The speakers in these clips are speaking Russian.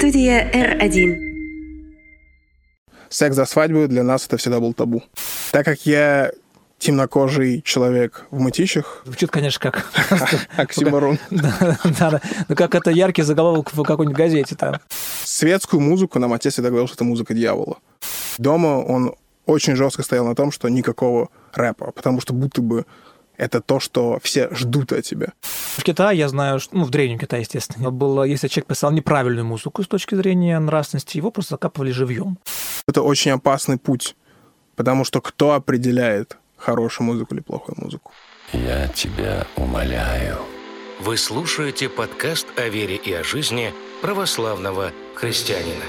Студия R1. Секс за свадьбу для нас это всегда был табу. Так как я темнокожий человек в мытищах. Звучит, конечно, как... Оксиморон. Да, да. Ну, как это яркий заголовок в какой-нибудь газете там. Светскую музыку нам отец всегда говорил, что это музыка дьявола. Дома он очень жестко стоял на том, что никакого рэпа, потому что будто бы это то, что все ждут от тебя. В Китае, я знаю, что, ну, в Древнем Китае, естественно, было, если человек писал неправильную музыку с точки зрения нравственности, его просто закапывали живьем. Это очень опасный путь, потому что кто определяет хорошую музыку или плохую музыку? Я тебя умоляю. Вы слушаете подкаст о вере и о жизни православного христианина.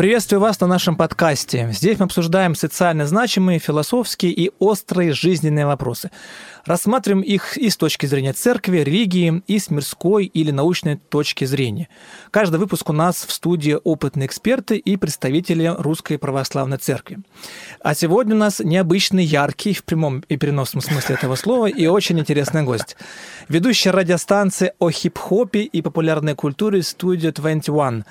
Приветствую вас на нашем подкасте. Здесь мы обсуждаем социально значимые, философские и острые жизненные вопросы. Рассматриваем их и с точки зрения церкви, религии, и с мирской или научной точки зрения. Каждый выпуск у нас в студии опытные эксперты и представители Русской Православной Церкви. А сегодня у нас необычный, яркий, в прямом и переносном смысле этого слова, и очень интересный гость. Ведущая радиостанции о хип-хопе и популярной культуре Studio 21.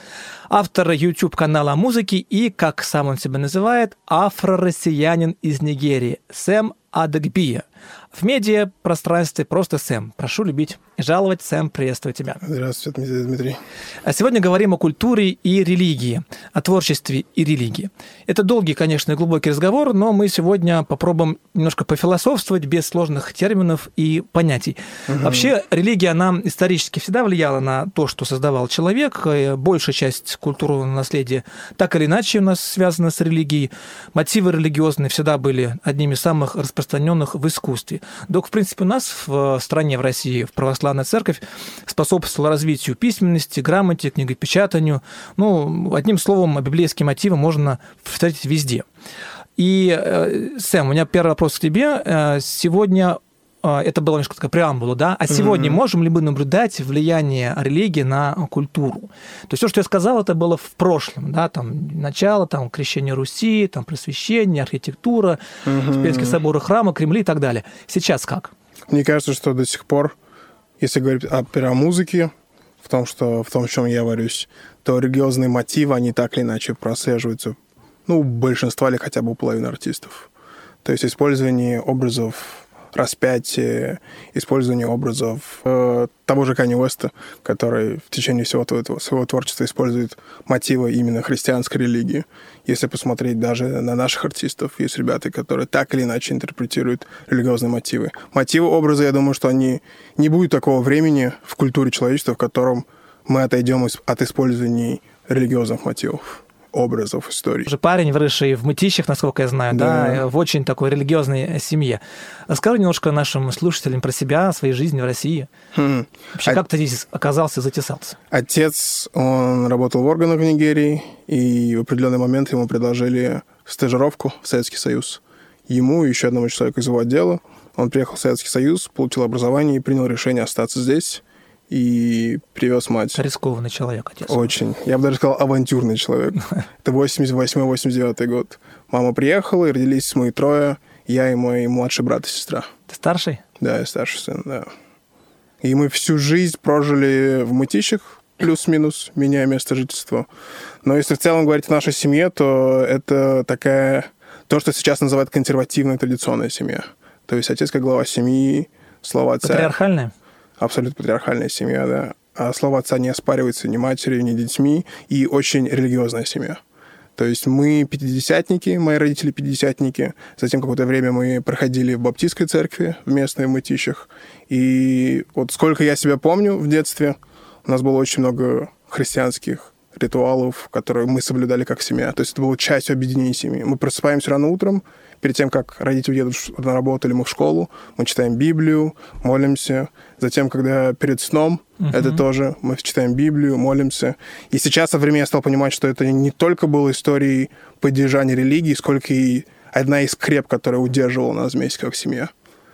Автор YouTube-канала музыки и, как сам он себя называет, афро-россиянин из Нигерии Сэм Адагбия. В медиа пространстве просто Сэм. Прошу любить жаловать. Сэм, приветствую тебя. Здравствуйте, Дмитрий. А сегодня говорим о культуре и религии, о творчестве и религии. Это долгий, конечно, и глубокий разговор, но мы сегодня попробуем немножко пофилософствовать без сложных терминов и понятий. Угу. Вообще, религия, она исторически всегда влияла на то, что создавал человек. Большая часть культурного наследия так или иначе у нас связана с религией. Мотивы религиозные всегда были одними из самых распространенных в искусстве. Док, в принципе, у нас в стране, в России, в православная церковь способствовала развитию письменности, грамоте, книгопечатанию. Ну, одним словом, библейские мотивы можно встретить везде. И, э, Сэм, у меня первый вопрос к тебе. Э, сегодня а, это была немножко такая преамбула, да, а сегодня mm-hmm. можем ли мы наблюдать влияние религии на культуру? То есть все, что я сказал, это было в прошлом, да, там начало, там крещение Руси, там просвещение, архитектура, mm-hmm. Успенские соборы, храмы, Кремли и так далее. Сейчас как? Мне кажется, что до сих пор, если говорить о, о музыке, в том, что, в том, в чем я варюсь, то религиозные мотивы, они так или иначе прослеживаются, ну, у большинства или хотя бы у половины артистов. То есть использование образов распятие, использование образов э, того же Кани Уэста, который в течение всего этого, своего творчества использует мотивы именно христианской религии. Если посмотреть даже на наших артистов, есть ребята, которые так или иначе интерпретируют религиозные мотивы. Мотивы образа, я думаю, что они не будет такого времени в культуре человечества, в котором мы отойдем от использования религиозных мотивов образов истории. Уже парень, выросший в Мытищах, насколько я знаю, да. да, в очень такой религиозной семье. Расскажи немножко нашим слушателям про себя, о своей жизни в России. Хм. Вообще, а... как ты здесь оказался, затесался? Отец, он работал в органах в Нигерии, и в определенный момент ему предложили стажировку в Советский Союз. Ему и еще одному человеку из его отдела. Он приехал в Советский Союз, получил образование и принял решение остаться здесь и привез мать. Рискованный человек, отец. Очень. Я бы даже сказал, авантюрный человек. Это 88-89 год. Мама приехала, и родились мы трое. Я и мой младший брат и сестра. Ты старший? Да, я старший сын, да. И мы всю жизнь прожили в Мытищах, плюс-минус, меняя место жительства. Но если в целом говорить о нашей семье, то это такая... То, что сейчас называют консервативная традиционная семья. То есть отец как глава семьи, слова отца... Патриархальная? Абсолютно патриархальная семья, да. А слово отца не оспаривается ни матерью, ни детьми, и очень религиозная семья. То есть мы пятидесятники, мои родители пятидесятники. Затем какое-то время мы проходили в баптистской церкви в местной в Мытищах. И вот сколько я себя помню в детстве, у нас было очень много христианских ритуалов, которые мы соблюдали как семья. То есть это было частью объединения семьи. Мы просыпаемся рано утром, перед тем, как родители едут на работу или мы в школу, мы читаем Библию, молимся. Затем, когда перед сном, uh-huh. это тоже мы читаем Библию, молимся. И сейчас со временем я стал понимать, что это не только было историей поддержания религии, сколько и одна из креп, которая удерживала нас вместе как семья.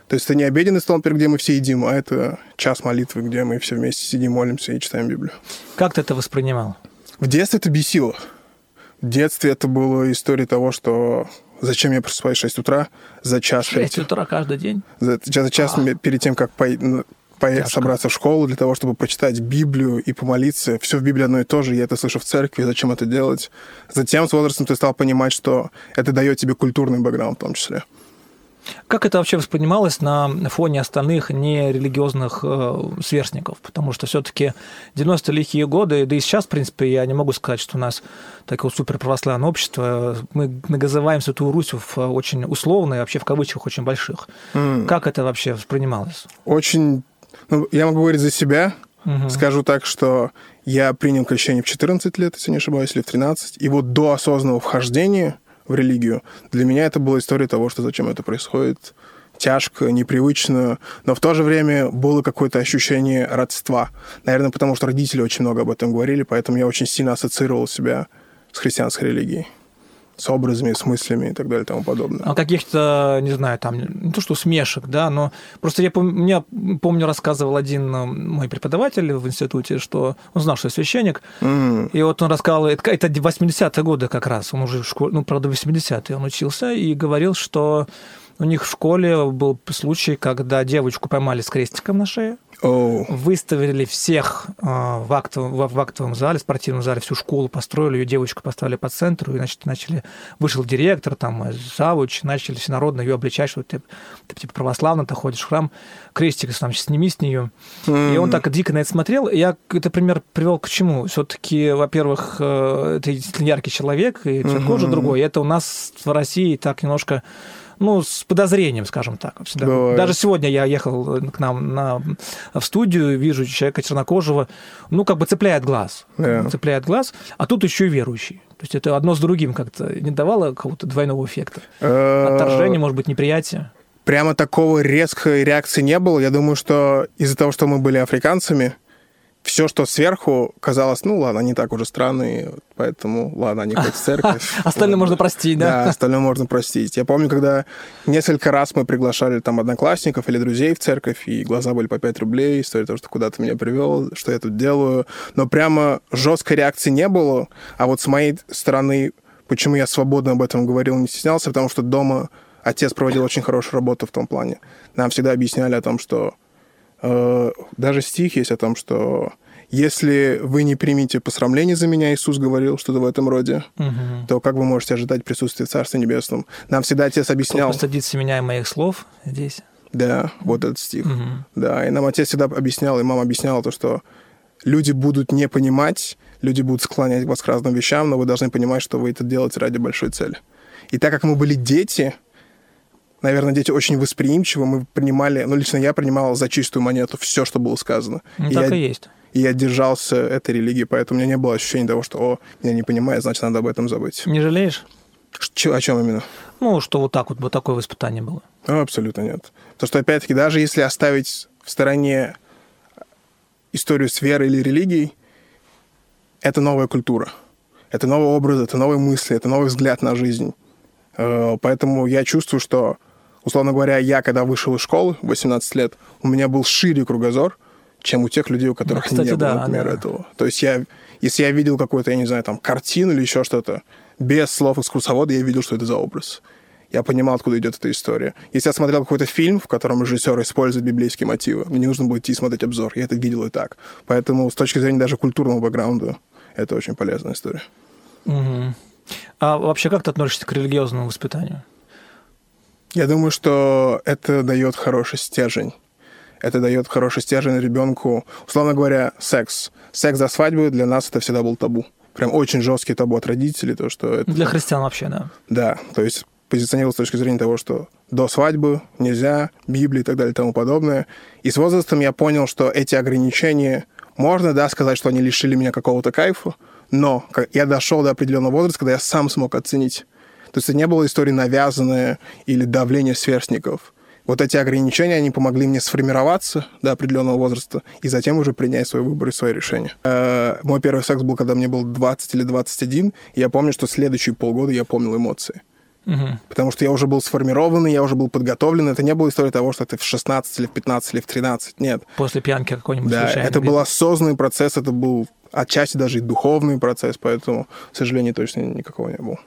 То есть это не обеденный стол, например, где мы все едим, а это час молитвы, где мы все вместе сидим, молимся и читаем Библию. Как ты это воспринимал? В детстве это бесило. В детстве это была история того, что зачем я просыпаюсь в 6 утра за час... 6 утра каждый день? За, за час а. перед тем, как по, по, собраться в школу для того, чтобы прочитать Библию и помолиться. Все в Библии одно и то же, я это слышу в церкви, зачем это делать. Затем с возрастом ты стал понимать, что это дает тебе культурный бэкграунд в том числе. Как это вообще воспринималось на фоне остальных нерелигиозных э, сверстников? Потому что все-таки 90-е лихие годы, да и сейчас, в принципе, я не могу сказать, что у нас такое суперправославное общество. Мы называем Святую Русь в очень условно и вообще в кавычках очень больших. Mm. Как это вообще воспринималось? Очень... Ну, я могу говорить за себя. Угу. Скажу так, что я принял крещение в 14 лет, если не ошибаюсь, или в 13. И вот до осознанного вхождения в религию. Для меня это была история того, что зачем это происходит, тяжко, непривычно, но в то же время было какое-то ощущение родства. Наверное, потому что родители очень много об этом говорили, поэтому я очень сильно ассоциировал себя с христианской религией с образами, с мыслями и так далее и тому подобное. А каких-то, не знаю, там, не то что смешек, да, но просто я помню, мне, помню, рассказывал один э, мой преподаватель в институте, что он знал, что я священник, mm. и вот он рассказывал, это, это 80-е годы как раз, он уже в школе, ну, правда, 80-е он учился, и говорил, что у них в школе был случай, когда девочку поймали с крестиком на шее, Oh. Выставили всех а, в актовом, в актовом зале, спортивном зале, всю школу построили, ее девочку поставили по центру, и, значит, начали, вышел директор, там, э, завуч, начали всенародно ее обличать, что ты, ты типа православно, ты ходишь в храм, крестик там, сними с нее. Mm. И он так дико на это смотрел. Я этот пример привел к чему? Все-таки, во-первых, э, это яркий человек, и цвет mm-hmm. кожи другой. И это у нас в России так немножко ну, с подозрением, скажем так. Всегда. Даже сегодня я ехал к нам на, в студию, вижу человека чернокожего, ну, как бы цепляет глаз. Yeah. Цепляет глаз, а тут еще и верующий. То есть это одно с другим как-то не давало какого-то двойного эффекта. Uh... Отторжение, может быть, неприятие. Прямо такого резкой реакции не было. Я думаю, что из-за того, что мы были африканцами, все, что сверху, казалось, ну ладно, они так уже странные, поэтому ладно, они хоть в церковь. Остальное можно простить, да? Да, остальное можно простить. Я помню, когда несколько раз мы приглашали там одноклассников или друзей в церковь, и глаза были по 5 рублей, история того, что куда ты меня привел, что я тут делаю. Но прямо жесткой реакции не было. А вот с моей стороны, почему я свободно об этом говорил, не стеснялся, потому что дома отец проводил очень хорошую работу в том плане. Нам всегда объясняли о том, что даже стих есть о том, что если вы не примете посрамление за меня, Иисус говорил что-то в этом роде, угу. то как вы можете ожидать присутствия в Царстве Небесном? Нам всегда Отец объяснял... Кто постыдится меня и моих слов здесь? Да, вот этот стих. Угу. Да, и нам Отец всегда объяснял, и мама объясняла то, что люди будут не понимать, люди будут склонять вас к разным вещам, но вы должны понимать, что вы это делаете ради большой цели. И так как мы были дети, наверное, дети очень восприимчивы, мы принимали, ну, лично я принимал за чистую монету все, что было сказано. Ну, и так я, и есть. И я держался этой религии, поэтому у меня не было ощущения того, что, о, меня не понимает, значит, надо об этом забыть. Не жалеешь? Ч- о чем именно? Ну, что вот так вот, вот такое воспитание было. Ну, абсолютно нет. То, что, опять-таки, даже если оставить в стороне историю с верой или религией, это новая культура. Это новый образ, это новые мысли, это новый взгляд на жизнь. Э, поэтому я чувствую, что условно говоря, я, когда вышел из школы, 18 лет, у меня был шире кругозор, чем у тех людей, у которых ну, кстати, не было, да, например, да. этого. То есть я, если я видел какую-то, я не знаю, там, картину или еще что-то, без слов экскурсовода я видел, что это за образ. Я понимал, откуда идет эта история. Если я смотрел какой-то фильм, в котором режиссер использует библейские мотивы, мне не нужно будет идти смотреть обзор. Я это видел и так. Поэтому с точки зрения даже культурного бэкграунда это очень полезная история. Угу. А вообще как ты относишься к религиозному воспитанию? Я думаю, что это дает хороший стержень. Это дает хороший стержень ребенку. Условно говоря, секс. Секс за свадьбу для нас это всегда был табу. Прям очень жесткий табу от родителей. То, что это... Для христиан вообще, да. Да, то есть позиционировал с точки зрения того, что до свадьбы нельзя, Библии и так далее и тому подобное. И с возрастом я понял, что эти ограничения, можно, да, сказать, что они лишили меня какого-то кайфа, но я дошел до определенного возраста, когда я сам смог оценить то есть это не было истории навязанное или давление сверстников. Вот эти ограничения, они помогли мне сформироваться до определенного возраста и затем уже принять свой выбор и свое решение. Э, мой первый секс был, когда мне было 20 или 21, и я помню, что следующие полгода я помнил эмоции. Мгм. Потому что я уже был сформированный, я уже был подготовлен. Это не была история того, что ты в 16 или в 15 или в 13. Нет. После пьянки какой-нибудь Да, случайный это бит. был осознанный процесс, это был отчасти даже и духовный процесс, поэтому, к сожалению, точно никакого не было.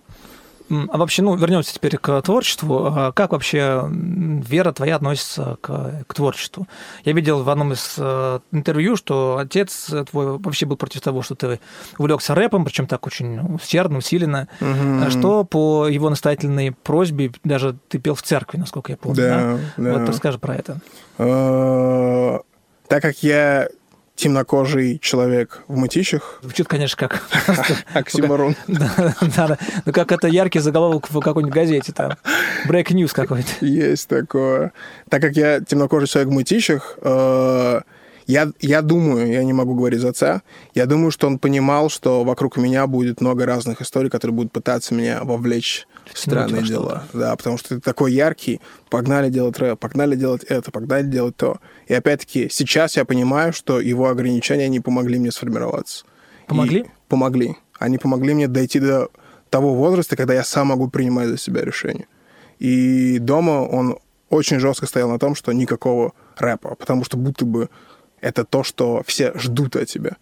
А вообще, ну, вернемся теперь к творчеству. А Как вообще вера твоя относится к, к творчеству? Я видел в одном из э, интервью, что отец твой вообще был против того, что ты увлекся рэпом, причем так очень усердно, усиленно. А Что по его настоятельной просьбе даже ты пел в церкви, насколько я помню. Да, да. Вот расскажи про это. Э, Так как я темнокожий человек в мытищах, Звучит, конечно, как... оксиморон, Да, да. Ну, как это яркий заголовок в какой-нибудь газете, там. Break news какой-то. есть такое. Так как я темнокожий человек в мытищах, э, я, я думаю, я не могу говорить за отца, я думаю, что он понимал, что вокруг меня будет много разных историй, которые будут пытаться меня вовлечь странные дела. Да, потому что ты такой яркий, погнали делать рэп, погнали делать это, погнали делать то. И опять-таки, сейчас я понимаю, что его ограничения не помогли мне сформироваться. Помогли? И помогли. Они помогли мне дойти до того возраста, когда я сам могу принимать за себя решения. И дома он очень жестко стоял на том, что никакого рэпа, потому что будто бы это то, что все ждут от тебя.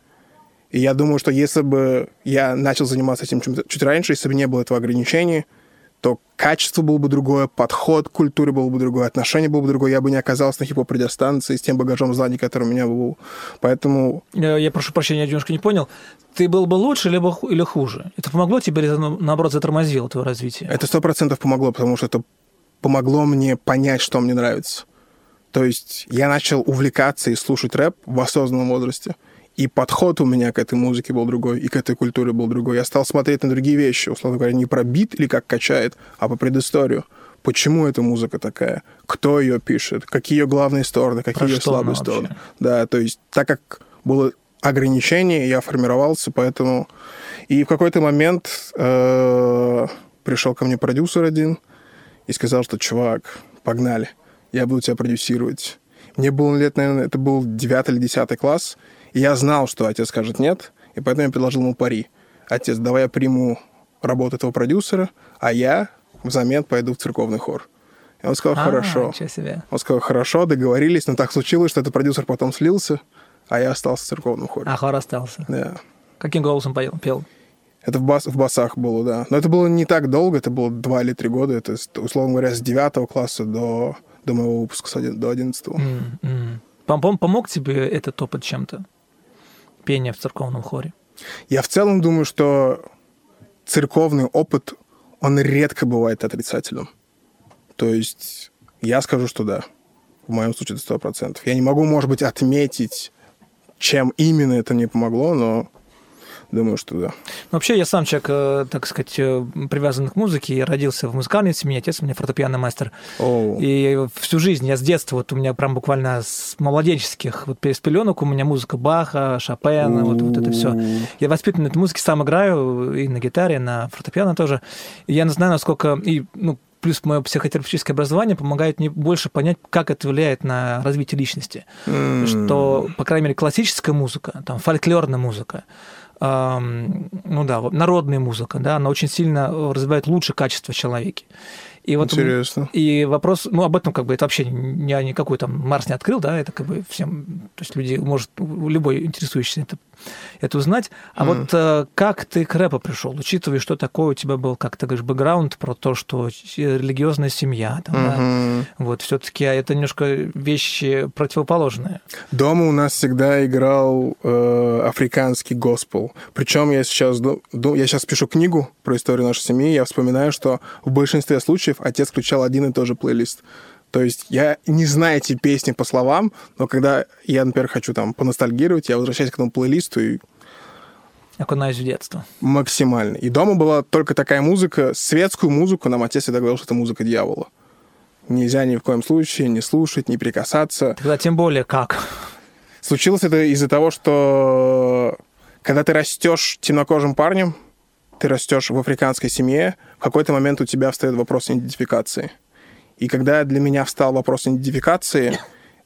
И я думаю, что если бы я начал заниматься этим чуть раньше, если бы не было этого ограничения, то качество было бы другое, подход к культуре был бы другое, отношение было бы другое, я бы не оказался на хип-хоп радиостанции с тем багажом знаний, который у меня был. Поэтому Я, я прошу прощения, я немножко не понял. Ты был бы лучше либо или хуже? Это помогло тебе или, на- наоборот, затормозило твое развитие? Это сто процентов помогло, потому что это помогло мне понять, что мне нравится. То есть я начал увлекаться и слушать рэп в осознанном возрасте. И подход у меня к этой музыке был другой, и к этой культуре был другой. Я стал смотреть на другие вещи, условно говоря, не про бит или как качает, а по предысторию. Почему эта музыка такая? Кто ее пишет? Какие ее главные стороны? Какие Про ее слабые вообще? стороны? Да, то есть так как было ограничение, я формировался, поэтому... И в какой-то момент э, пришел ко мне продюсер один и сказал, что, чувак, погнали, я буду тебя продюсировать. Мне было лет, наверное, это был 9 или 10 класс, и я знал, что отец скажет нет, и поэтому я предложил ему пари. Отец, давай я приму работу этого продюсера, а я взамен пойду в церковный хор. И он сказал, А, хорошо. ничего себе. Он сказал, хорошо, договорились, но так случилось, что этот продюсер потом слился, а я остался в церковном хоре. А хор остался. Да. Каким голосом поел? пел? Это в, бас, в басах было, да. Но это было не так долго, это было два или три года. Это, условно говоря, с 9 класса до, до моего выпуска, до 11 М, м. Пом- пом- Помог тебе этот опыт чем-то? Пение в церковном хоре? Я в целом думаю, что церковный опыт, он редко бывает отрицательным. То есть я скажу, что да. В моем случае это 100%. Я не могу, может быть, отметить, чем именно это мне помогло, но думаю, что да. Ну, Вообще, я сам человек, э, так сказать, э, привязанный к музыке. Я родился в музыкальной семье, отец у меня фортепианный мастер. О, И всю жизнь, я с детства, вот у меня прям буквально с младенческих, вот с пеленок у меня музыка Баха, Шопена, вот, вот это все. Я воспитан на этой музыке, сам играю и на гитаре, и на фортепиано тоже. И я знаю, насколько... И, ну, плюс мое психотерапевтическое образование помогает мне больше понять, как это влияет на развитие личности. М. Что, по крайней мере, классическая музыка, там, фольклорная музыка, ну да, народная музыка, да, она очень сильно развивает лучшее качество в человеке. И вот Интересно. и вопрос, ну, об этом как бы это вообще я никакой там Марс не открыл, да, это как бы всем, то есть люди, может, любой интересующийся это, это узнать. А Мгм. вот э, как ты к рэпу пришел, учитывая, что такое у тебя был, как ты говоришь, бэкграунд про то, что религиозная семья, там, да, Мгм. вот все-таки это немножко вещи противоположные. Дома у нас всегда играл э, африканский госпел. Причем я сейчас, я сейчас пишу книгу про историю нашей семьи, я вспоминаю, что в большинстве случаев отец включал один и тот же плейлист. То есть я не знаю эти песни по словам, но когда я, например, хочу там поностальгировать, я возвращаюсь к этому плейлисту и Окунаюсь в детство. максимально. И дома была только такая музыка, светскую музыку, нам отец всегда говорил, что это музыка дьявола. Нельзя ни в коем случае не слушать, не прикасаться. Тогда тем более как. Случилось это из-за того, что когда ты растешь темнокожим парнем, ты растешь в африканской семье, в какой-то момент у тебя встает вопрос идентификации. И когда для меня встал вопрос идентификации,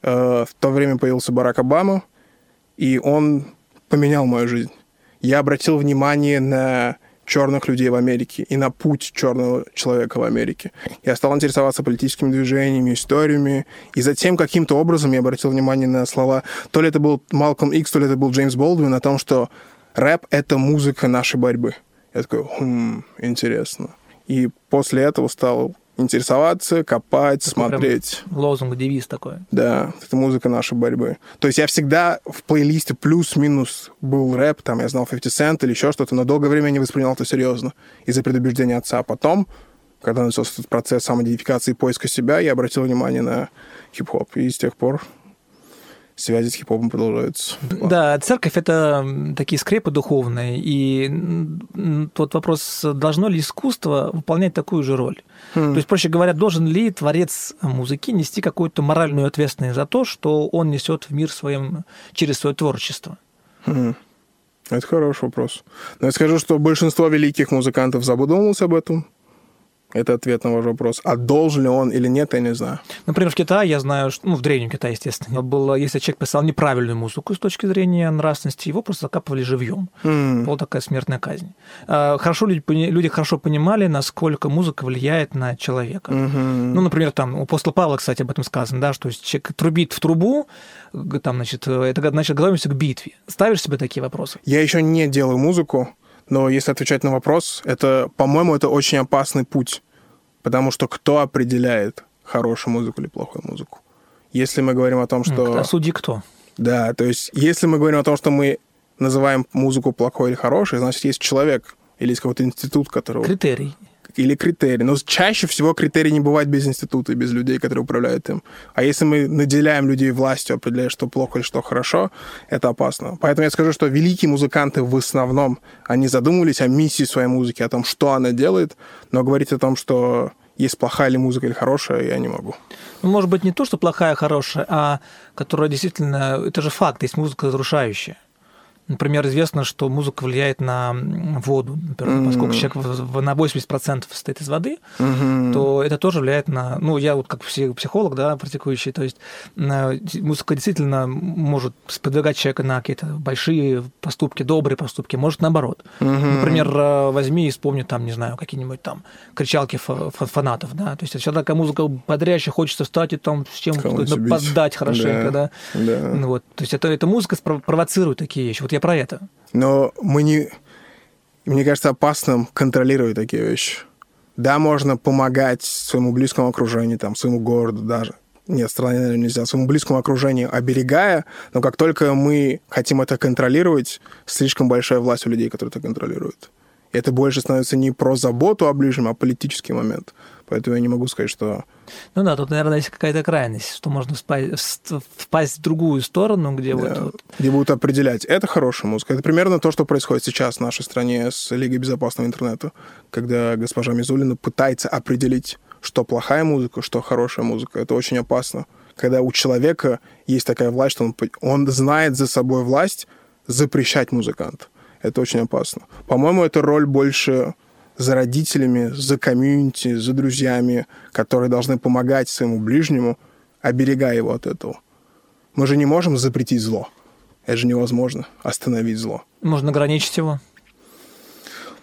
э, в то время появился Барак Обама, и он поменял мою жизнь. Я обратил внимание на черных людей в Америке и на путь черного человека в Америке. Я стал интересоваться политическими движениями, историями, и затем каким-то образом я обратил внимание на слова, то ли это был Малком Икс, то ли это был Джеймс Болдуин, о том, что рэп — это музыка нашей борьбы. Я такой, хм, интересно. И после этого стал интересоваться, копать, Такой смотреть. Лозунг, девиз такой. Да, это музыка нашей борьбы. То есть я всегда в плейлисте плюс-минус был рэп, там я знал 50 Cent или еще что-то, но долгое время не воспринял это серьезно из-за предубеждения отца. А потом, когда начался этот процесс самоидентификации и поиска себя, я обратил внимание на хип-хоп. И с тех пор связи с хип-хопом продолжаются. Да, церковь это такие скрепы духовные, и тот вопрос, должно ли искусство выполнять такую же роль? Хм. То есть, проще говоря, должен ли творец музыки нести какую-то моральную ответственность за то, что он несет в мир своим через свое творчество? Хм. Это хороший вопрос. Но я скажу, что большинство великих музыкантов задумывалось об этом. Это ответ на ваш вопрос. А должен ли он или нет, я не знаю. Например, в Китае я знаю, что, ну, в Древнем Китае, естественно, было, если человек писал неправильную музыку с точки зрения нравственности, его просто закапывали живьем. М. Была такая смертная казнь. А, Хорошо люди, люди хорошо понимали, насколько музыка влияет на человека. Мгм. Ну, например, там у апостола Павла, кстати, об этом сказано, да, что человек трубит в трубу, там, значит, э, это значит, готовимся к битве. Ставишь себе такие вопросы? Я еще не делаю музыку, но если отвечать на вопрос, это, по-моему, это очень опасный путь. Потому что кто определяет хорошую музыку или плохую музыку? Если мы говорим о том, что... А судьи кто? Да, то есть если мы говорим о том, что мы называем музыку плохой или хорошей, значит, есть человек или есть какой-то институт, который... Критерий. Или критерий. Но чаще всего критерий не бывает без института и без людей, которые управляют им. А если мы наделяем людей властью, определяя, что плохо или что хорошо, это опасно. Поэтому я скажу, что великие музыканты в основном, они задумывались о миссии своей музыки, о том, что она делает, но говорить о том, что есть плохая ли музыка или хорошая, я не могу. Ну, может быть, не то, что плохая, хорошая, а которая действительно... Это же факт, есть музыка разрушающая. Например, известно, что музыка влияет на воду. Например, Мгм. поскольку человек в- на 80% состоит из воды, Мгм. то это тоже влияет на... Ну, я вот как пси- психолог, да, практикующий, то есть на- музыка действительно может сподвигать человека на какие-то большие поступки, добрые поступки, может наоборот. Мгм. Например, э, возьми и вспомни там, не знаю, какие-нибудь там кричалки фа- фа- фанатов, да, то есть всегда такая музыка бодрящая, хочется встать и там с чем Кого-нибудь убить. поддать хорошенько, да. Да. Ну Вот, то есть это, эта музыка спро- провоцирует такие вещи. Вот я про это. Но мы не... Мне кажется, опасным контролировать такие вещи. Да, можно помогать своему близкому окружению, там, своему городу даже. Нет, стране, наверное, нельзя. Своему близкому окружению оберегая, но как только мы хотим это контролировать, слишком большая власть у людей, которые это контролируют. И это больше становится не про заботу о ближнем, а политический момент. Поэтому я не могу сказать, что... Ну да, тут, наверное, есть какая-то крайность, что можно вст- впасть в другую сторону, где Да, вот где будут определять, это хорошая музыка. Это примерно то, что происходит сейчас в нашей стране с Лигой безопасного интернета, когда госпожа Мизулина пытается определить, что плохая музыка, что хорошая музыка. Это очень опасно. Когда у человека есть такая власть, что он, он знает за собой власть запрещать музыканта. Это очень опасно. По-моему, это роль больше за родителями, за комьюнити, за друзьями, которые должны помогать своему ближнему, оберегая его от этого. Мы же не можем запретить зло. Это же невозможно остановить зло. можно ограничить его.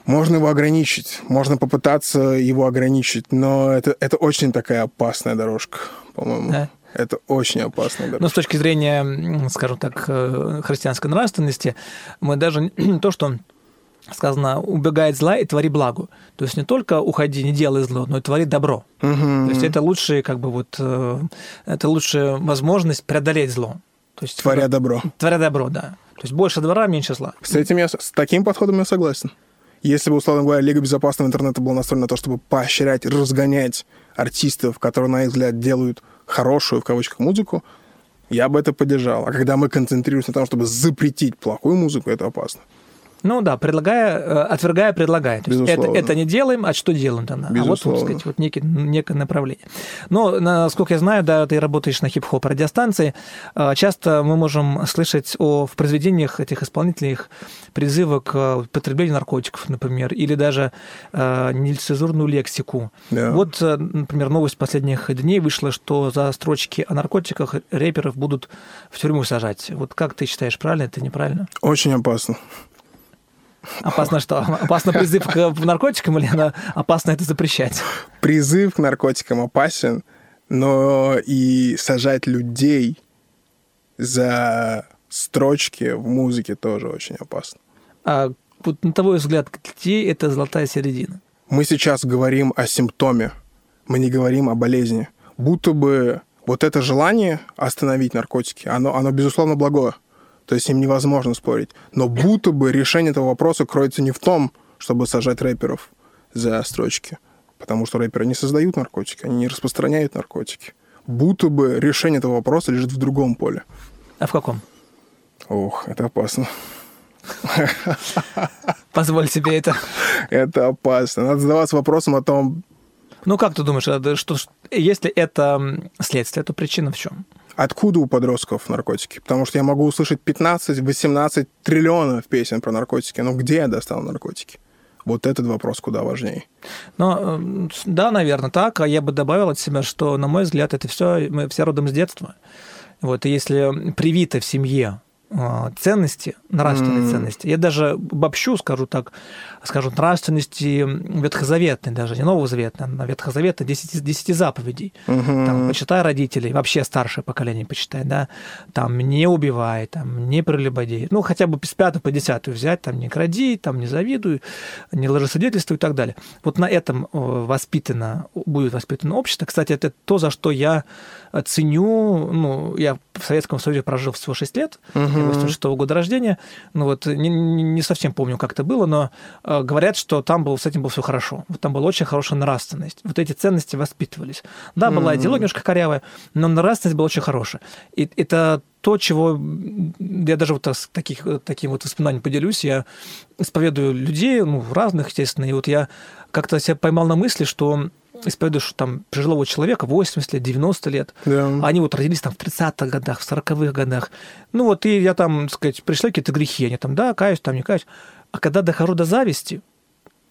Можно его ограничить, можно попытаться его ограничить, но это, это очень такая опасная дорожка, по-моему. Да. Это очень опасная Но дорожка. с точки зрения, скажем так, э, христианской нравственности, мы даже то, что сказано, убегай от зла и твори благо. То есть не только уходи, не делай зло, но и твори добро. Мгм. То есть это лучшая, как бы вот, э, это лучшая возможность преодолеть зло. То есть, Творя добро. Творя добро, да. То есть больше двора, меньше зла. С этим я, с таким подходом я согласен. Если бы, условно говоря, Лига безопасного интернета была настроена на то, чтобы поощрять, разгонять артистов, которые, на их взгляд, делают хорошую, в кавычках, музыку, я бы это поддержал. А когда мы концентрируемся на том, чтобы запретить плохую музыку, это опасно. Ну да, предлагая, э, отвергая, предлагая. То есть это, это не делаем, а что делаем тогда? А вот, так сказать, вот некий, некое направление. Но, насколько я знаю, да, ты работаешь на хип-хоп радиостанции, э, часто мы можем слышать о, в произведениях этих исполнителей их призывы к э, употреблению наркотиков, например, или даже э, нецензурную лексику. Да. Вот, например, новость последних дней вышла, что за строчки о наркотиках рэперов будут в тюрьму сажать. Вот как ты считаешь, правильно это, неправильно? Очень опасно. Опасно что? Опасно призыв к наркотикам или опасно это запрещать? Призыв к наркотикам опасен, но и сажать людей за строчки в музыке тоже очень опасно. А вот на твой взгляд, где это золотая середина? Мы сейчас говорим о симптоме, мы не говорим о болезни. Будто бы вот это желание остановить наркотики, оно, оно безусловно благое. То есть с ним невозможно спорить. Но будто бы решение этого вопроса кроется не в том, чтобы сажать рэперов за строчки. Потому что рэперы не создают наркотики, они не распространяют наркотики. Будто бы решение этого вопроса лежит в другом поле. А в каком? Ох, это опасно. Позволь себе это. Это опасно. Надо задаваться вопросом о том, Ну, как ты думаешь, а, что, что- если это следствие, то причина в чем? Откуда у подростков наркотики. Потому что я могу услышать 15-18 триллионов песен про наркотики. Но где я достал наркотики? Вот этот вопрос куда важнее. С- да, наверное, так. А я бы добавил от себя, что, на мой взгляд, это все мы все родом с детства. Вот, и если привито в семье ценности, нравственные М. ценности, я даже обобщу, скажу так, скажу, нравственности ветхозаветной, даже не новозаветной, а ветхозаветной, 10, 10 заповедей. Там, почитай родителей, вообще старшее поколение почитай, да, там, не убивай, там, не прелюбодей, ну, хотя бы с 5 по 10 взять, там, не кради, там, не завидуй, не лжесвидетельствуй и так далее. Вот на этом э, воспитано, будет воспитано общество. Кстати, это то, за что я ценю, ну, я в Советском Союзе прожил всего 6 лет, я 86 года рождения, ну, вот, не, не- совсем помню, как это было, но э, говорят, что там было, с этим было все хорошо. Вот там была очень хорошая нравственность. Вот эти ценности воспитывались. Да, была идеология немножко корявая, но нравственность была очень хорошая. И это то, чего я даже вот с таких, таким вот воспоминанием поделюсь. Я исповедую людей, ну, разных, естественно, и вот я как-то себя поймал на мысли, что исповедуешь там пожилого человека 80 лет, 90 лет, Да. они вот родились там в 30-х годах, в 40-х годах. Ну вот, и я там, так сказать, пришли какие-то грехи, они там, да, каюсь, там не каюсь. А когда дохожу до зависти,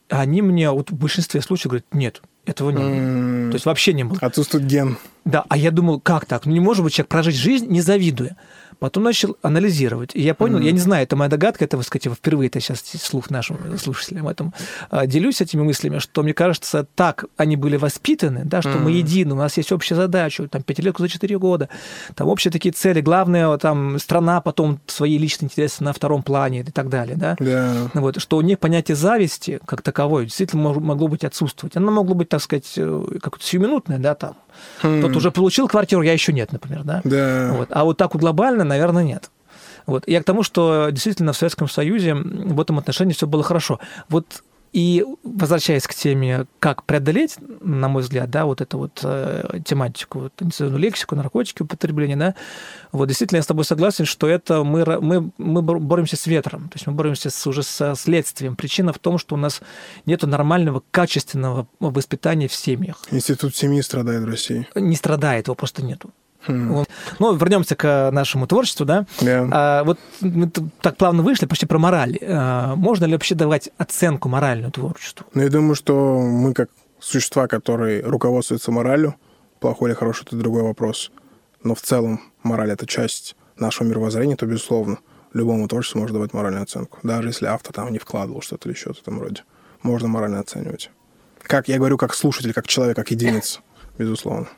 они мне вот в большинстве случаев говорят, нет, этого не было. То есть вообще не было. Отсутствует ген. Да, а я думал, как так? Ну не может быть человек прожить жизнь, не завидуя. Потом начал анализировать. И я понял, я не знаю, это моя догадка, это, сказать, я впервые это сейчас слух нашим слушателям этом а, делюсь этими мыслями, что мне кажется, так они были воспитаны, да, что мы едины, у нас есть общая задача, там, пятилетку за четыре года, там общие такие цели, главное, там, страна, потом свои личные интересы на втором плане и так далее, да. Да. Ну Вот, что у них понятие зависти как таковой действительно могло быть отсутствовать. Оно могло быть, так сказать, э, как-то сиюминутное, да, там. Тот уже получил квартиру, я еще нет, например, да. Да. Вот. А вот так вот глобально, наверное, нет. Вот. Я к тому, что действительно в Советском Союзе в этом отношении все было хорошо. Вот и возвращаясь к теме, как преодолеть, на мой взгляд, да, вот эту вот э, тематику, вот, лексику, наркотики, употребление, да, вот действительно я с тобой согласен, что это мы, мы, мы бор- боремся с ветром, то есть мы боремся с, уже со следствием. Причина в том, что у нас нет нормального, качественного воспитания в семьях. Институт семьи страдает в России. Не страдает, его просто нету. Вот. Ну, вернемся к нашему творчеству, да. Да. А, вот мы так плавно вышли почти про мораль. А, можно ли вообще давать оценку моральную творчеству? Но я думаю, что мы как существа, которые руководствуются моралью, плохой или хороший, это другой вопрос. Но в целом мораль — это часть нашего мировоззрения, то, безусловно, любому творчеству можно давать моральную оценку. Даже если автор там не вкладывал что-то или что-то в этом роде. Можно морально оценивать. Как я говорю, как слушатель, как человек, как единица, безусловно.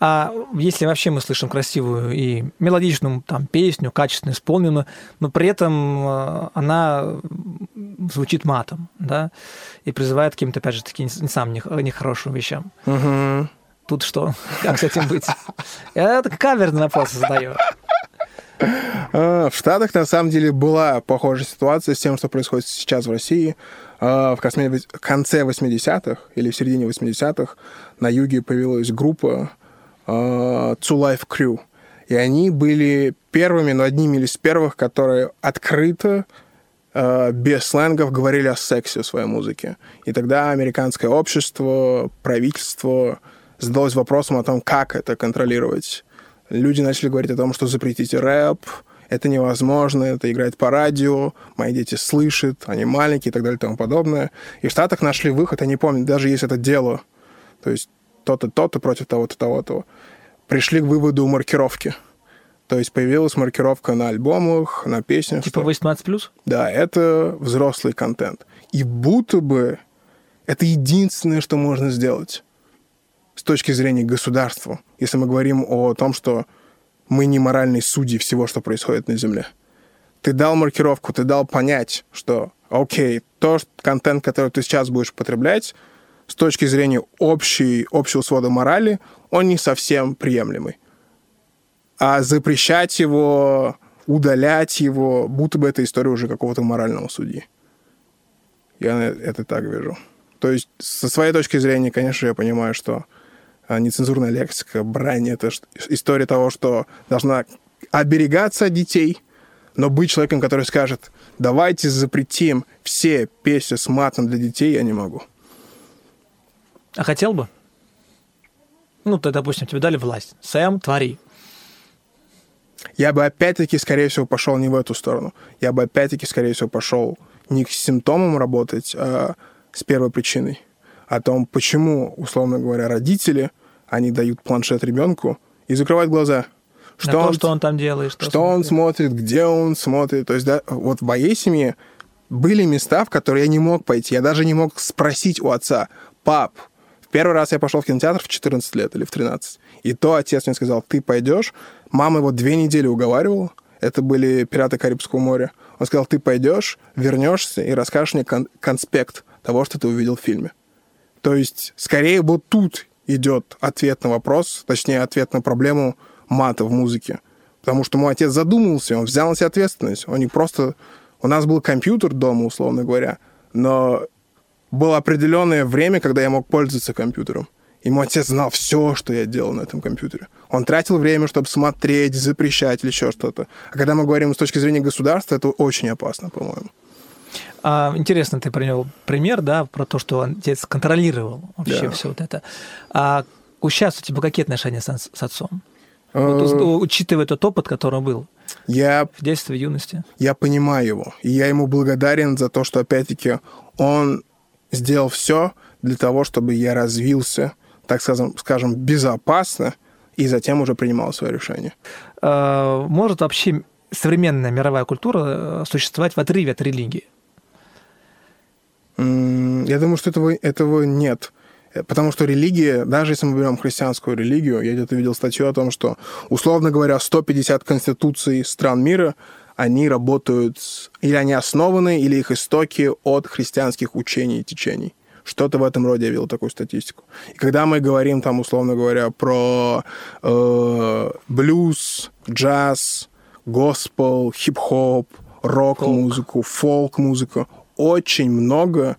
А если вообще мы слышим красивую и мелодичную там, песню, качественно исполненную, но при этом э, она звучит матом, да, и призывает к каким-то, опять же, таким не самым нех- нехорошим вещам. Мгм. Тут что? Как с этим быть? Я каверный вопрос задаю. А, В Штатах, на самом деле, была похожая ситуация с тем, что происходит сейчас в России. А, В конце 80-х или в середине 80-х на юге появилась группа а, Two Life Crew. И они были первыми, но одними из первых, которые открыто, а, без сленгов, говорили о сексе в своей музыке. И тогда американское общество, правительство задалось вопросом о том, как это контролировать. Люди начали говорить о том, что запретите рэп, это невозможно, это играет по радио, мои дети слышат, они маленькие и так далее и тому подобное. И в Штатах нашли выход, они помнят, даже если это дело, то есть то-то, то-то против того-то, того-то, пришли к выводу маркировки. То есть появилась маркировка на альбомах, на песнях. Типа что- 18+. Да, это взрослый контент. И будто бы это единственное, что можно сделать с точки зрения государства, если мы говорим о том, что мы не моральные судьи всего, что происходит на Земле. Ты дал маркировку, ты дал понять, что, окей, то контент, который ты сейчас будешь потреблять, с точки зрения общей, общего свода морали, он не совсем приемлемый. А запрещать его, удалять его, будто бы это история уже какого-то морального судьи. Я это так вижу. То есть, со своей точки зрения, конечно, я понимаю, что нецензурная лексика, брань — это история того, что должна оберегаться от детей, но быть человеком, который скажет, давайте запретим все песни с матом для детей, я не могу. А хотел бы? Ну, то, допустим, тебе дали власть. Сэм, твори. Я бы опять-таки, скорее всего, пошел не в эту сторону. Я бы опять-таки, скорее всего, пошел не к симптомам работать, а с первой причиной. О том, почему, условно говоря, родители, они дают планшет ребенку и закрывают глаза. На то, что он там делает. Что, что он смотрит. смотрит, где он смотрит. То есть, да, вот в моей семье были места, в которые я не мог пойти. Я даже не мог спросить у отца, пап, в первый раз я пошел в кинотеатр в 14 лет или в 13. И то отец мне сказал, ты пойдешь. Мама его две недели уговаривала. Это были «Пираты Карибского моря». Он сказал, ты пойдешь, вернешься и расскажешь мне кон- конспект того, что ты увидел в фильме. То есть, скорее, вот тут идет ответ на вопрос, точнее, ответ на проблему мата в музыке. Потому что мой отец задумался, он взял на себя ответственность. Он не просто... У нас был компьютер дома, условно говоря, но было определенное время, когда я мог пользоваться компьютером. И мой отец знал все, что я делал на этом компьютере. Он тратил время, чтобы смотреть, запрещать или еще что-то. А когда мы говорим с точки зрения государства, это очень опасно, по-моему. А, интересно, ты привел пример, да, про то, что отец контролировал вообще Да. все вот это. А сейчас у тебя какие отношения с, с отцом? Э, Вот, уз- учитывая тот опыт, который был Я в детстве, в юности. я понимаю его. И я ему благодарен за то, что, опять-таки, он сделал все для того, чтобы я развился, так скажем, скажем безопасно, и затем уже принимал свое решение. А, может вообще современная мировая культура э, существовать в отрыве от религии? Я думаю, что этого, этого нет. Э, Потому что религия, даже если мы берем христианскую религию, я где-то видел статью о том, что, условно говоря, 150 конституций стран мира, они работают, или они основаны, или их истоки от христианских учений и течений. Что-то в этом роде я видел такую статистику. И когда мы говорим там, условно говоря, про э, блюз, джаз, госпел, хип-хоп, рок-музыку, фолк-музыку, очень много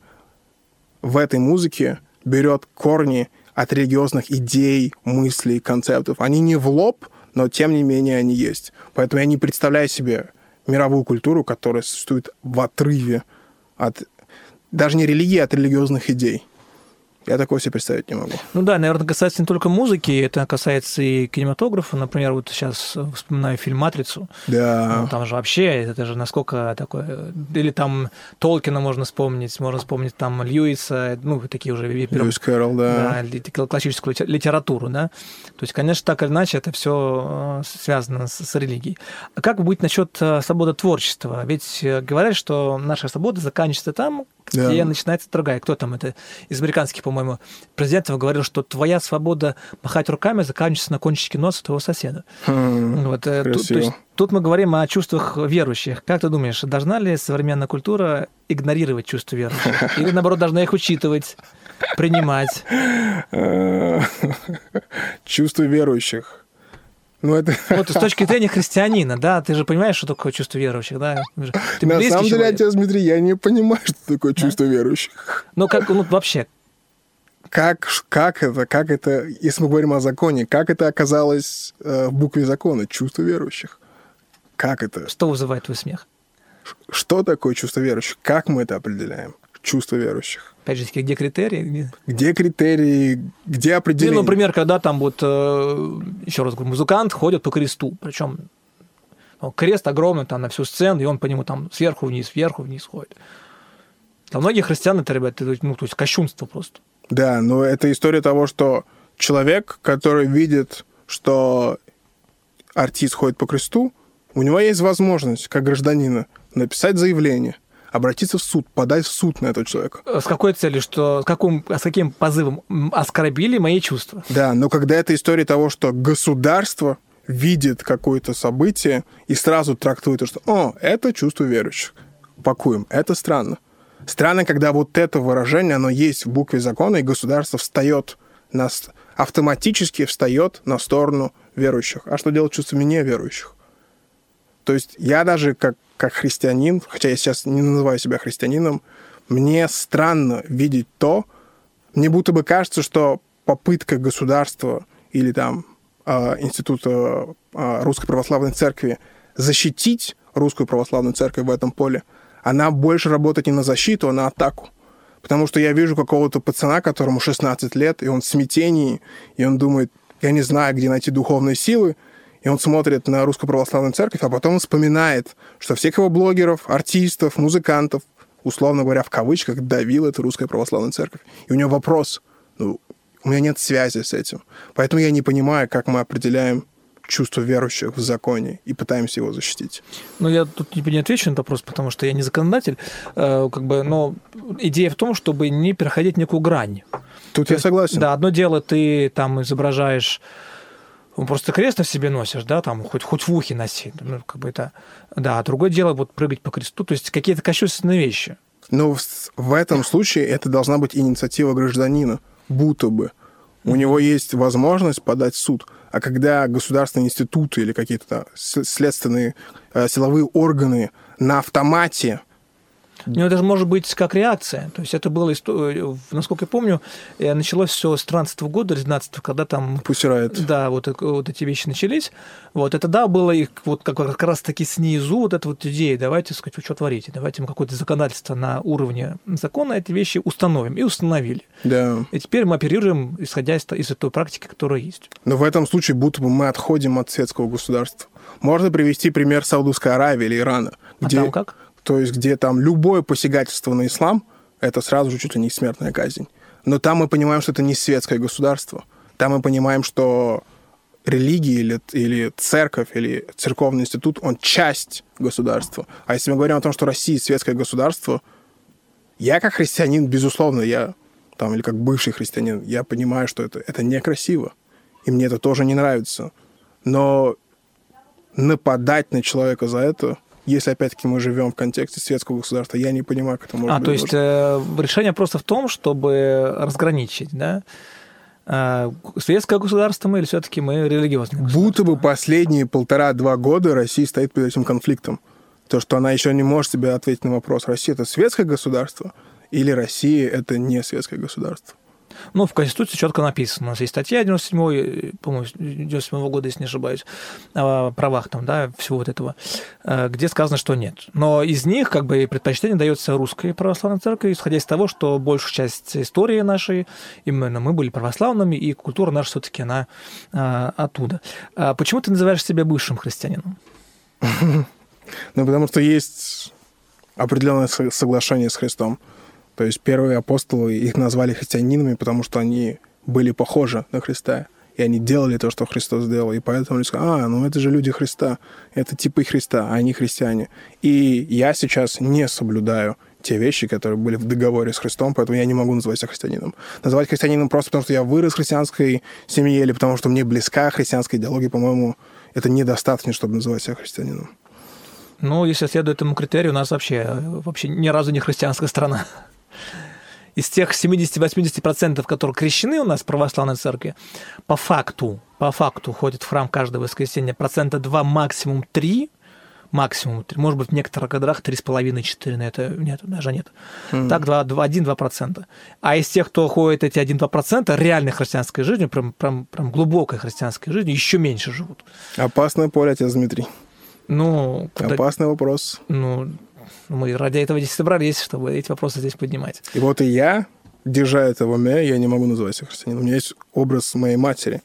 в этой музыке берет корни от религиозных идей, мыслей, концептов. Они не в лоб, но тем не менее они есть. Поэтому я не представляю себе мировую культуру, которая существует в отрыве от даже не религии, а от религиозных идей. Я такого себе представить не могу. Ну да, наверное, касается не только музыки, это касается и кинематографа. Например, вот сейчас вспоминаю фильм «Матрицу». Да. Ну, там же вообще, это же насколько такое... Или там Толкина можно вспомнить, можно вспомнить там Льюиса, ну, такие уже... Льюис Кэрролл, да. да, классическую лите- литературу, да. То есть, конечно, так или иначе это все связано с, с религией. А как быть насчет э, свободы творчества? Ведь э, говорят, что наша свобода заканчивается там, Да. где начинается другая. Кто там это? Из американских, по-моему, президентов говорил, что твоя свобода махать руками заканчивается на кончике носа твоего соседа. Хм, Вот, э, тут, то красиво. есть, тут мы говорим о чувствах верующих. Как ты думаешь, должна ли современная культура игнорировать чувства верующих? Или, наоборот, должна их учитывать, принимать? Э, Чувство верующих. Ну, это... Вот с точки зрения христианина, да, ты же понимаешь, что такое чувство верующих, да? Ты На самом деле, человек. отец Дмитрий, я не понимаю, что такое чувство верующих. Ну, как, ну, вообще, Как, как это, как это, если мы говорим о законе, как это оказалось э, в букве закона, чувство верующих? Как это? что вызывает твой смех? Что такое чувство верующих? Как мы это определяем? Чувство верующих. Опять же, где критерии? Где- Где критерии, где Ну, определение? например, когда там вот, э, еще раз говорю, музыкант ходит по кресту, причем ну, крест огромный там на всю сцену, и он по нему там сверху вниз, сверху вниз ходит. Для многих христиан это, ребят, это, ну, то есть кощунство просто. Да, но это история того, что человек, который видит, что артист ходит по кресту, у него есть возможность, как гражданина, написать заявление, обратиться в суд, подать в суд на этого человека. С какой целью, что с, каким, с каким позывом оскорбили мои чувства? Да, но когда это история того, что государство видит какое-то событие и сразу трактует, что «О, это чувство верующих, пакуем». Это странно. Странно, когда вот это выражение, оно есть в букве закона, и государство встает на, автоматически встает на сторону верующих. А что делать чувствами неверующих? То есть я даже как, как христианин, хотя я сейчас не называю себя христианином, мне странно видеть то, мне будто бы кажется, что попытка государства или там а, Института а, Русской Православной Церкви защитить Русскую Православную Церковь в этом поле, она больше работает не на защиту, а на атаку. Потому что я вижу какого-то пацана, которому 16 лет, и он в смятении, и он думает, я не знаю, где найти духовные силы, и он смотрит на Русскую Православную Церковь, а потом вспоминает, что всех его блогеров, артистов, музыкантов, условно говоря, в кавычках, давил эта Русская Православная Церковь. И у него вопрос, ну, у меня нет связи с этим. Поэтому я не понимаю, как мы определяем чувство верующих в законе и пытаемся его защитить. Ну, я тут не, не отвечу на этот вопрос, потому что я не законодатель, э, как бы, но идея в том, чтобы не переходить некую грань. Тут То я есть, согласен. Да, одно дело, ты там изображаешь, ну, просто крест на себе носишь, да, там, хоть, хоть в ухе носи, ну, как бы это, да, а другое дело, вот прыгать по кресту, то есть какие-то кощунственные вещи. Но в, в этом случае это должна быть инициатива гражданина, будто бы. У него есть возможность подать суд. А когда государственные институты или какие-то следственные э, силовые органы на автомате У него даже может быть как реакция. То есть это было, э, насколько я помню, э, началось все с 13 года, или 12 когда там пусирает. Да, вот, вот эти вещи начались. Вот это да, было их вот как, как раз таки снизу вот эта вот идея, давайте, сказать, вы что творите, давайте мы какое-то законодательство на уровне закона эти вещи установим. И установили. Да. И теперь мы оперируем, исходя из, из той практики, которая есть. Но в этом случае будто бы мы отходим от светского государства. Можно привести пример Саудовской Аравии или Ирана, А где, там как? То есть где там любое посягательство на ислам это сразу же чуть ли не смертная казнь. Но там мы понимаем, что это не светское государство. Там мы понимаем, что религия или, или церковь, или церковный институт, он часть государства. А если мы говорим о том, что Россия светское государство, я как христианин, безусловно, я там, или как бывший христианин, я понимаю, что это, это некрасиво. И мне это тоже не нравится. Но нападать на человека за это, если опять-таки мы живем в контексте светского государства, я не понимаю, как это может А, быть. то есть э, решение просто в том, чтобы разграничить, да? Э, Светское государство мы или все-таки мы религиозное? Будто бы последние полтора-два года Россия стоит перед этим конфликтом. То, что она еще не может себе ответить на вопрос, Россия это светское государство или Россия это не светское государство. Ну, в Конституции четко написано. У нас есть статья 97, по-моему, 97 года, если не ошибаюсь, о правах там, да, всего вот этого, э, где сказано, что нет. Но из них как бы предпочтение дается русской православной церкви, исходя из того, что большую часть истории нашей, именно мы были православными, и культура наша все-таки она э, оттуда. А почему ты называешь себя бывшим христианином? Ну, потому что есть определенное со- соглашение с Христом. То есть первые апостолы, их назвали христианинами, потому что они были похожи на Христа. И они делали то, что Христос сделал. И поэтому люди сказали, а, ну это же люди Христа. Это типы Христа, а они христиане. И я сейчас не соблюдаю те вещи, которые были в договоре с Христом, поэтому я не могу называть себя христианином. Называть христианином просто потому, что я вырос в христианской семье или потому, что мне близка христианская идеология, по-моему, это недостаточно, чтобы называть себя христианином. Ну, если следует этому критерию, у нас вообще, вообще ни разу не христианская страна. Из тех 70-80%, которые крещены у нас в православной церкви, по факту, по факту ходят в храм каждое воскресенье процента 2, максимум 3, максимум 3, может быть, в некоторых годах 3,5-4, но это нет, даже нет. Так, 2, 2, 1-2%. А из тех, кто ходит эти 1-2%, реальной христианской жизнью, прям, прям, прям глубокой христианской жизнью, еще меньше живут. Опасное поле, отец Дмитрий. Ну, когда- Опасный вопрос. ну, мы ради этого здесь собрались, чтобы эти вопросы здесь поднимать. И вот и я, держа это в уме, я не могу называть себя христианином. У меня есть образ моей матери.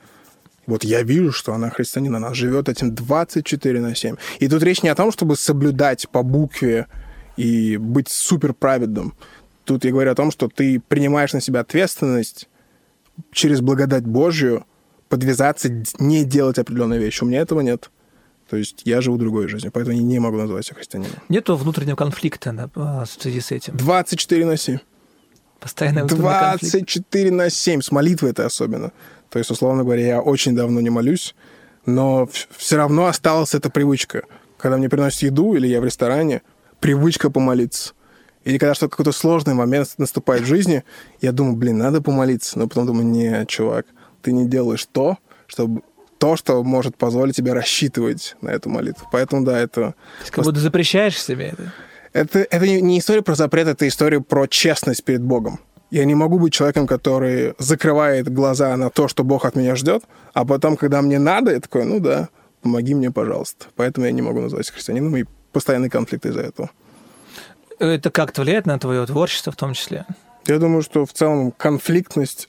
Вот я вижу, что она христианин, она живет этим 24 на 7. И тут речь не о том, чтобы соблюдать по букве и быть супер праведным. Тут я говорю о том, что ты принимаешь на себя ответственность через благодать Божью подвязаться, не делать определенные вещи. У меня этого нет. То есть я живу другой жизнью, поэтому я не могу назвать себя христианином. Нету внутреннего конфликта да, в связи с этим? 24 на 7. Постоянно 24 на 7, с молитвой это особенно. То есть, условно говоря, я очень давно не молюсь, но все равно осталась эта привычка. Когда мне приносят еду или я в ресторане, привычка помолиться. Или когда что-то какой-то сложный момент наступает в жизни, я думаю, блин, надо помолиться. Но потом думаю, нет, чувак, ты не делаешь то, чтобы то, что может позволить тебе рассчитывать на эту молитву. Поэтому, да, это... Как будто запрещаешь себе это. Это, это не история про запрет, это история про честность перед Богом. Я не могу быть человеком, который закрывает глаза на то, что Бог от меня ждет, а потом, когда мне надо, я такой, ну да, помоги мне, пожалуйста. Поэтому я не могу называть христианином, и постоянный конфликт из-за этого. Это как-то влияет на твое творчество в том числе? Я думаю, что в целом конфликтность,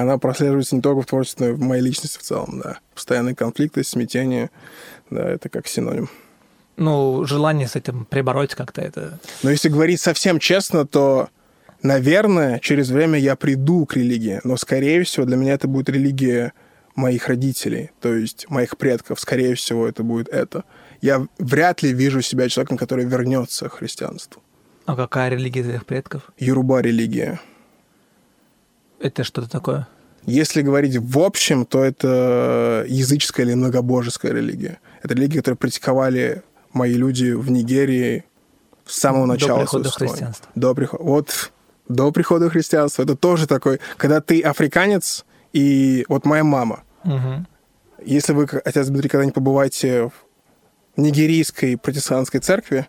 она прослеживается не только в творчестве, но и в моей личности в целом, да. Постоянные конфликты, смятение, да, это как синоним. Ну, желание с этим прибороть как-то это... Но если говорить совсем честно, то Наверное, через время я приду к религии, но, скорее всего, для меня это будет религия моих родителей, то есть моих предков. Скорее всего, это будет это. Я вряд ли вижу себя человеком, который вернется к христианству. А какая религия твоих предков? Юруба религия. Это что-то такое? Если говорить в общем, то это языческая или многобожеская религия. Это религия, которую практиковали мои люди в Нигерии с самого начала. До прихода христианства. До прихода. Вот до прихода христианства. Это тоже такой, когда ты африканец, и вот моя мама. Угу. Если вы, отец Дмитрий, когда-нибудь побываете в нигерийской протестантской церкви,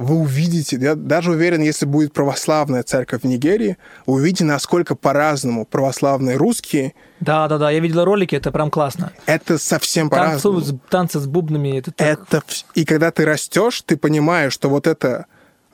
вы увидите, я даже уверен, если будет православная церковь в Нигерии, увидите, насколько по-разному православные русские. Да, да, да, я видел ролики, это прям классно. Это совсем по-разному. Танцы с бубнами, это так... Это и когда ты растешь, ты понимаешь, что вот это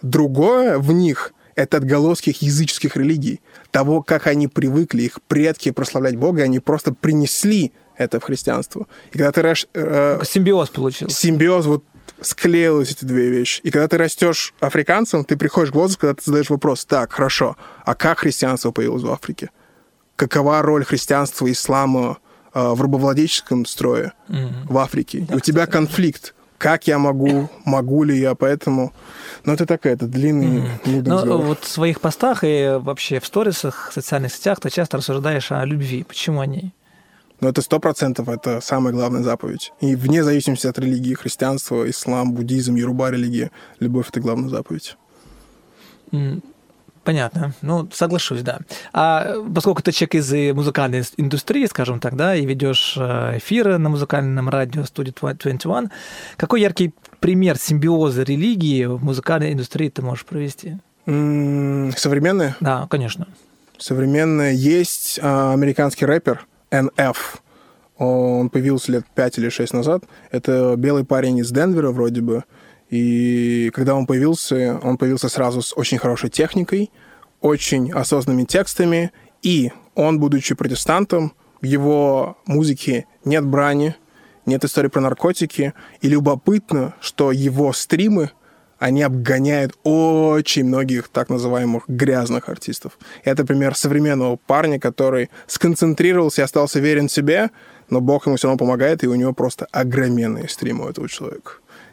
другое в них это отголоски их языческих религий. Того, как они привыкли, их предки прославлять Бога, они просто принесли это в христианство. И когда ты... Э, симбиоз получился. Симбиоз, вот склеились эти две вещи. И когда ты растешь африканцем, ты приходишь к возрасту, когда ты задаешь вопрос, так, хорошо, а как христианство появилось в Африке? Какова роль христианства и ислама э, в рабовладельческом строе mm-hmm. в Африке? Да, и у тебя конфликт как я могу, могу ли я, поэтому... Ну, это такая, это длинный, mm. Ну, вот в своих постах и вообще в сторисах, в социальных сетях ты часто рассуждаешь о любви. Почему о ней? Ну, это сто процентов, это самая главная заповедь. И вне зависимости от религии, христианства, ислам, буддизм, еруба религия, любовь — это главная заповедь. Понятно. Ну, соглашусь, да. А поскольку ты человек из музыкальной индустрии, скажем так, да, и ведешь э, эфиры на музыкальном радио студии 21, какой яркий пример симбиоза религии в музыкальной индустрии ты можешь провести? Современные? Да, конечно. Современные. Есть а, американский рэпер NF. Он появился лет 5 или 6 назад. Это белый парень из Денвера вроде бы. И когда он появился, он появился сразу с очень хорошей техникой, очень осознанными текстами, и он, будучи протестантом, в его музыке нет брани, нет истории про наркотики, и любопытно, что его стримы, они обгоняют очень многих так называемых грязных артистов. Это пример современного парня, который сконцентрировался и остался верен себе, но Бог ему все равно помогает, и у него просто огроменные стримы у этого человека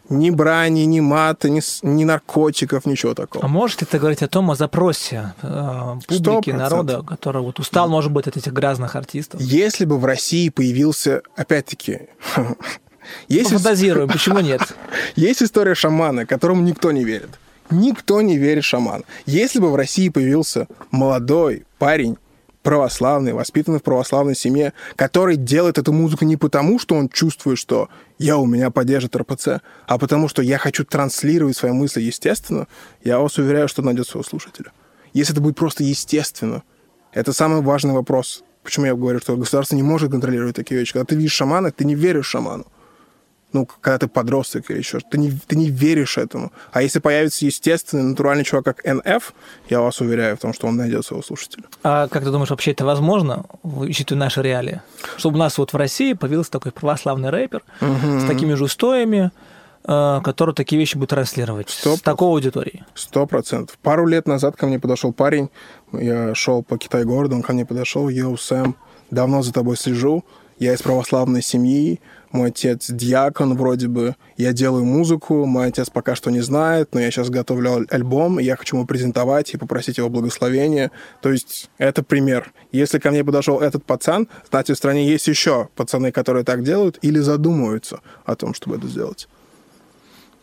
ни брани, ни мата, ни, ни наркотиков, ничего такого. А можете это говорить о том, о запросе э, публики, 100%. народа, который вот устал, может быть, от этих грязных артистов? Если бы в России появился, опять-таки... Есть Фантазируем, почему нет? Есть история шамана, которому никто не верит. Никто не верит шаману. Если бы в России появился молодой парень, православный, воспитанный в православной семье, который делает эту музыку не потому, что он чувствует, что я у меня поддержит РПЦ, а потому что я хочу транслировать свои мысли естественно, я вас уверяю, что найдет своего слушателя. Если это будет просто естественно, это самый важный вопрос. Почему я говорю, что государство не может контролировать такие вещи? Когда ты видишь шамана, ты не веришь шаману ну, когда ты подросток или еще ты не, ты не веришь этому. А если появится естественный, натуральный чувак, как НФ, я вас уверяю в том, что он найдет своего слушателя. А как ты думаешь, вообще это возможно, учитывая наши реалии? Чтобы у нас вот в России появился такой православный рэпер угу. с такими же устоями, э, который такие вещи будет транслировать 100%. с такой аудиторией? Сто процентов. Пару лет назад ко мне подошел парень, я шел по Китай-городу, он ко мне подошел, йоу, Сэм, давно за тобой слежу, я из православной семьи, мой отец диакон вроде бы, я делаю музыку, мой отец пока что не знает, но я сейчас готовлю альбом, и я хочу ему презентовать и попросить его благословения. То есть это пример. Если ко мне подошел этот пацан, значит, в стране есть еще пацаны, которые так делают или задумываются о том, чтобы это сделать.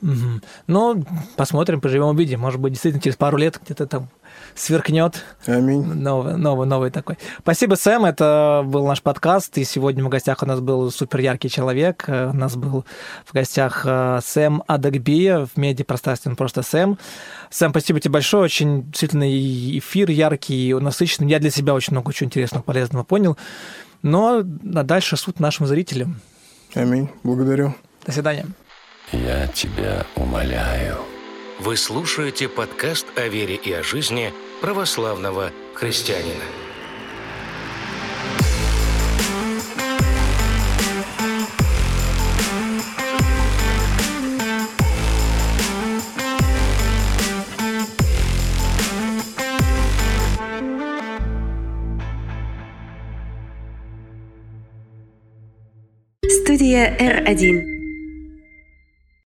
Угу. Ну, посмотрим, поживем, увидим. Может быть, действительно, через пару лет где-то там сверкнет. Аминь. Новый, новый, новый такой. Спасибо, Сэм. Это был наш подкаст. И сегодня в гостях у нас был супер яркий человек. У нас был в гостях э, Сэм Адагбия в медиапространстве. Он просто Сэм. Сэм, спасибо тебе большое. Очень действительно эфир яркий, насыщенный. Я для себя очень много чего интересного, полезного понял. Но а дальше суд нашим зрителям. Аминь. Благодарю. До свидания. Я тебя умоляю. Вы слушаете подкаст о вере и о жизни православного христианина. Студия R1.